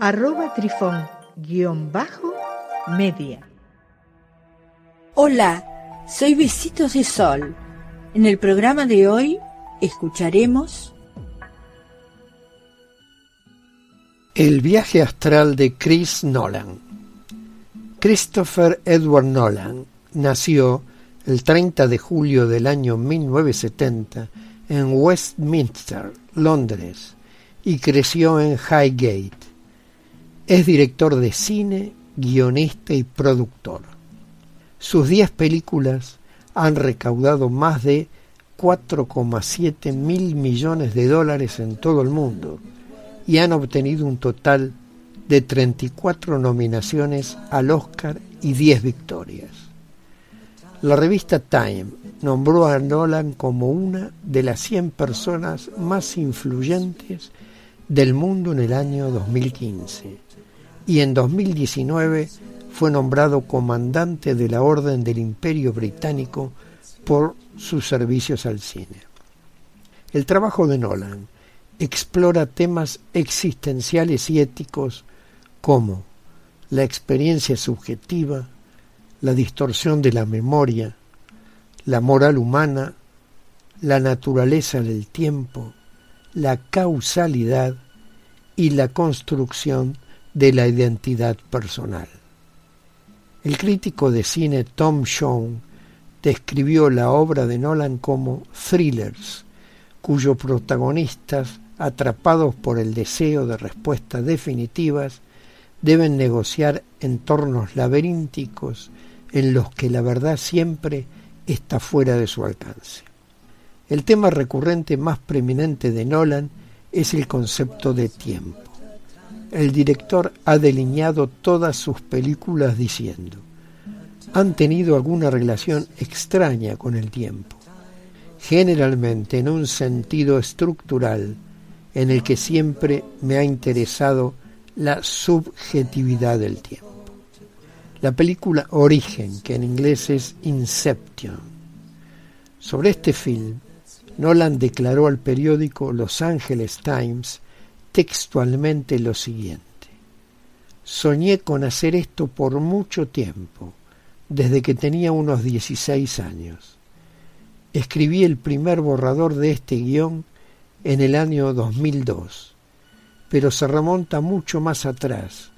arroba trifón guion bajo media. Hola, soy Besitos de Sol. En el programa de hoy escucharemos El viaje astral de Chris Nolan. Christopher Edward Nolan nació el 30 de julio del año 1970 en Westminster, Londres, y creció en Highgate. Es director de cine, guionista y productor. Sus diez películas han recaudado más de 4,7 mil millones de dólares en todo el mundo y han obtenido un total de 34 nominaciones al Oscar y 10 victorias. La revista Time nombró a Nolan como una de las 100 personas más influyentes del mundo en el año 2015 y en 2019 fue nombrado comandante de la Orden del Imperio Británico por sus servicios al cine. El trabajo de Nolan explora temas existenciales y éticos como la experiencia subjetiva, la distorsión de la memoria, la moral humana, la naturaleza del tiempo, la causalidad y la construcción de la identidad personal. El crítico de cine Tom Shaw describió la obra de Nolan como thrillers, cuyos protagonistas, atrapados por el deseo de respuestas definitivas, deben negociar entornos laberínticos en los que la verdad siempre está fuera de su alcance. El tema recurrente más preeminente de Nolan es el concepto de tiempo el director ha delineado todas sus películas diciendo, han tenido alguna relación extraña con el tiempo, generalmente en un sentido estructural en el que siempre me ha interesado la subjetividad del tiempo. La película Origen, que en inglés es Inception. Sobre este film, Nolan declaró al periódico Los Angeles Times textualmente lo siguiente. Soñé con hacer esto por mucho tiempo, desde que tenía unos 16 años. Escribí el primer borrador de este guion en el año 2002, pero se remonta mucho más atrás,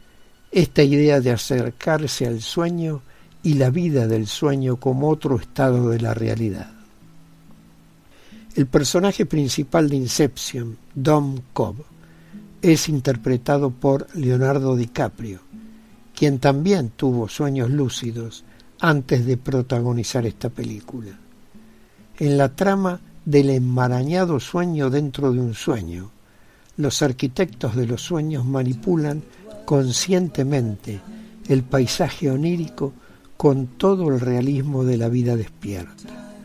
esta idea de acercarse al sueño y la vida del sueño como otro estado de la realidad. El personaje principal de Inception, Dom Cobb, es interpretado por Leonardo DiCaprio, quien también tuvo sueños lúcidos antes de protagonizar esta película. En la trama del enmarañado sueño dentro de un sueño, los arquitectos de los sueños manipulan conscientemente el paisaje onírico con todo el realismo de la vida despierta.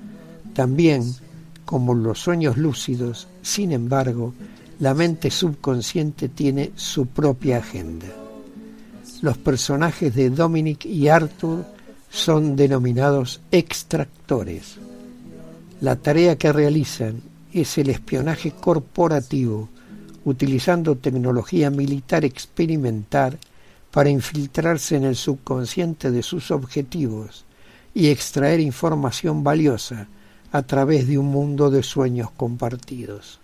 También, como los sueños lúcidos, sin embargo, la mente subconsciente tiene su propia agenda. Los personajes de Dominic y Arthur son denominados extractores. La tarea que realizan es el espionaje corporativo, utilizando tecnología militar experimental para infiltrarse en el subconsciente de sus objetivos y extraer información valiosa a través de un mundo de sueños compartidos.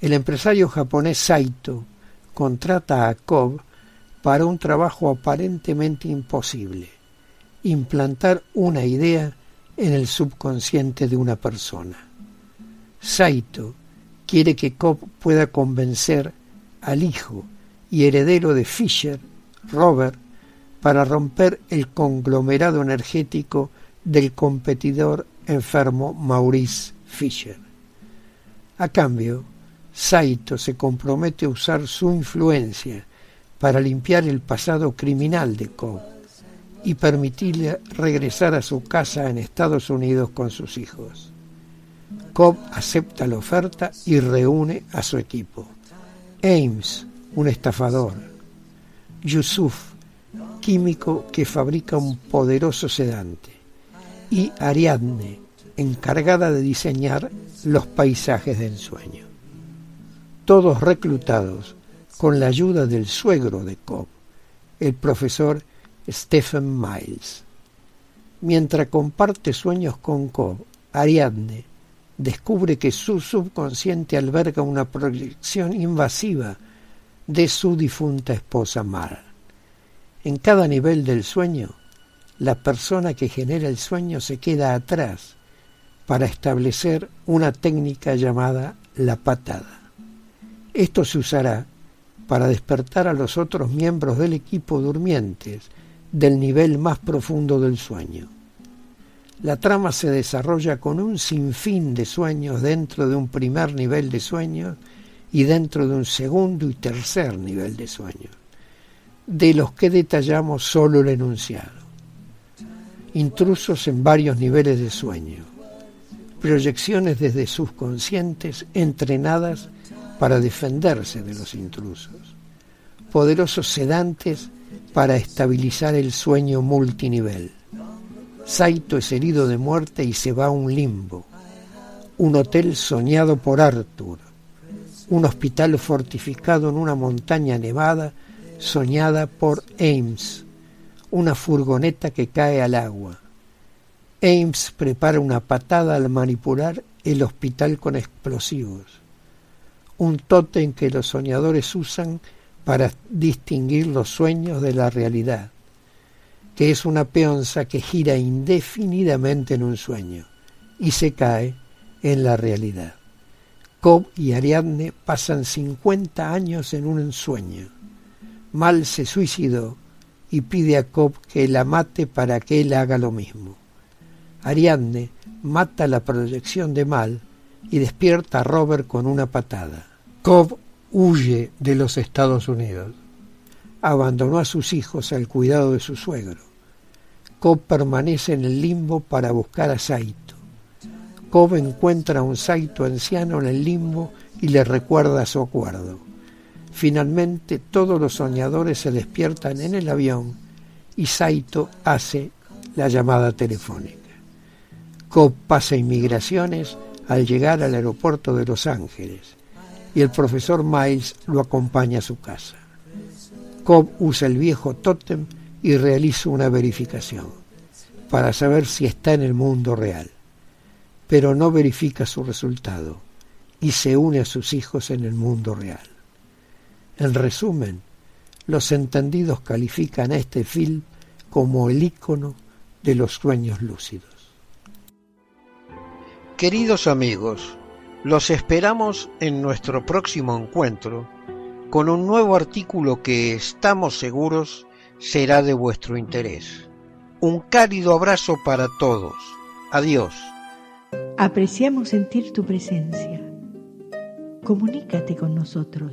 El empresario japonés Saito contrata a Cobb para un trabajo aparentemente imposible, implantar una idea en el subconsciente de una persona. Saito quiere que Cobb pueda convencer al hijo y heredero de Fisher, Robert, para romper el conglomerado energético del competidor enfermo Maurice Fisher. A cambio, Saito se compromete a usar su influencia para limpiar el pasado criminal de Cobb y permitirle regresar a su casa en Estados Unidos con sus hijos. Cobb acepta la oferta y reúne a su equipo. Ames, un estafador. Yusuf, químico que fabrica un poderoso sedante. Y Ariadne, encargada de diseñar los paisajes de ensueño. Todos reclutados con la ayuda del suegro de Cobb, el profesor Stephen Miles. Mientras comparte sueños con Cobb, Ariadne descubre que su subconsciente alberga una proyección invasiva de su difunta esposa Mar. En cada nivel del sueño, la persona que genera el sueño se queda atrás para establecer una técnica llamada la patada. Esto se usará para despertar a los otros miembros del equipo durmientes del nivel más profundo del sueño. La trama se desarrolla con un sinfín de sueños dentro de un primer nivel de sueños y dentro de un segundo y tercer nivel de sueños, de los que detallamos solo el enunciado. Intrusos en varios niveles de sueño, proyecciones desde subconscientes entrenadas para defenderse de los intrusos, poderosos sedantes para estabilizar el sueño multinivel. Saito es herido de muerte y se va a un limbo, un hotel soñado por Arthur, un hospital fortificado en una montaña nevada soñada por Ames, una furgoneta que cae al agua. Ames prepara una patada al manipular el hospital con explosivos, un tótem que los soñadores usan para distinguir los sueños de la realidad, que es una peonza que gira indefinidamente en un sueño y se cae en la realidad. Cobb y Ariadne pasan 50 años en un ensueño. Mal se suicidó y pide a Cobb que la mate para que él haga lo mismo. Ariadne mata la proyección de Mal y despierta a Robert con una patada. Cobb huye de los Estados Unidos. Abandonó a sus hijos al cuidado de su suegro. Cobb permanece en el limbo para buscar a Saito. Cobb encuentra a un Saito anciano en el limbo y le recuerda su acuerdo. Finalmente todos los soñadores se despiertan en el avión y Saito hace la llamada telefónica. Cobb pasa inmigraciones al llegar al aeropuerto de Los Ángeles y el profesor Miles lo acompaña a su casa. Cobb usa el viejo tótem y realiza una verificación para saber si está en el mundo real, pero no verifica su resultado y se une a sus hijos en el mundo real. En resumen, los entendidos califican a este film como el ícono de los sueños lúcidos. Queridos amigos, los esperamos en nuestro próximo encuentro con un nuevo artículo que estamos seguros será de vuestro interés. Un cálido abrazo para todos. Adiós. Apreciamos sentir tu presencia. Comunícate con nosotros.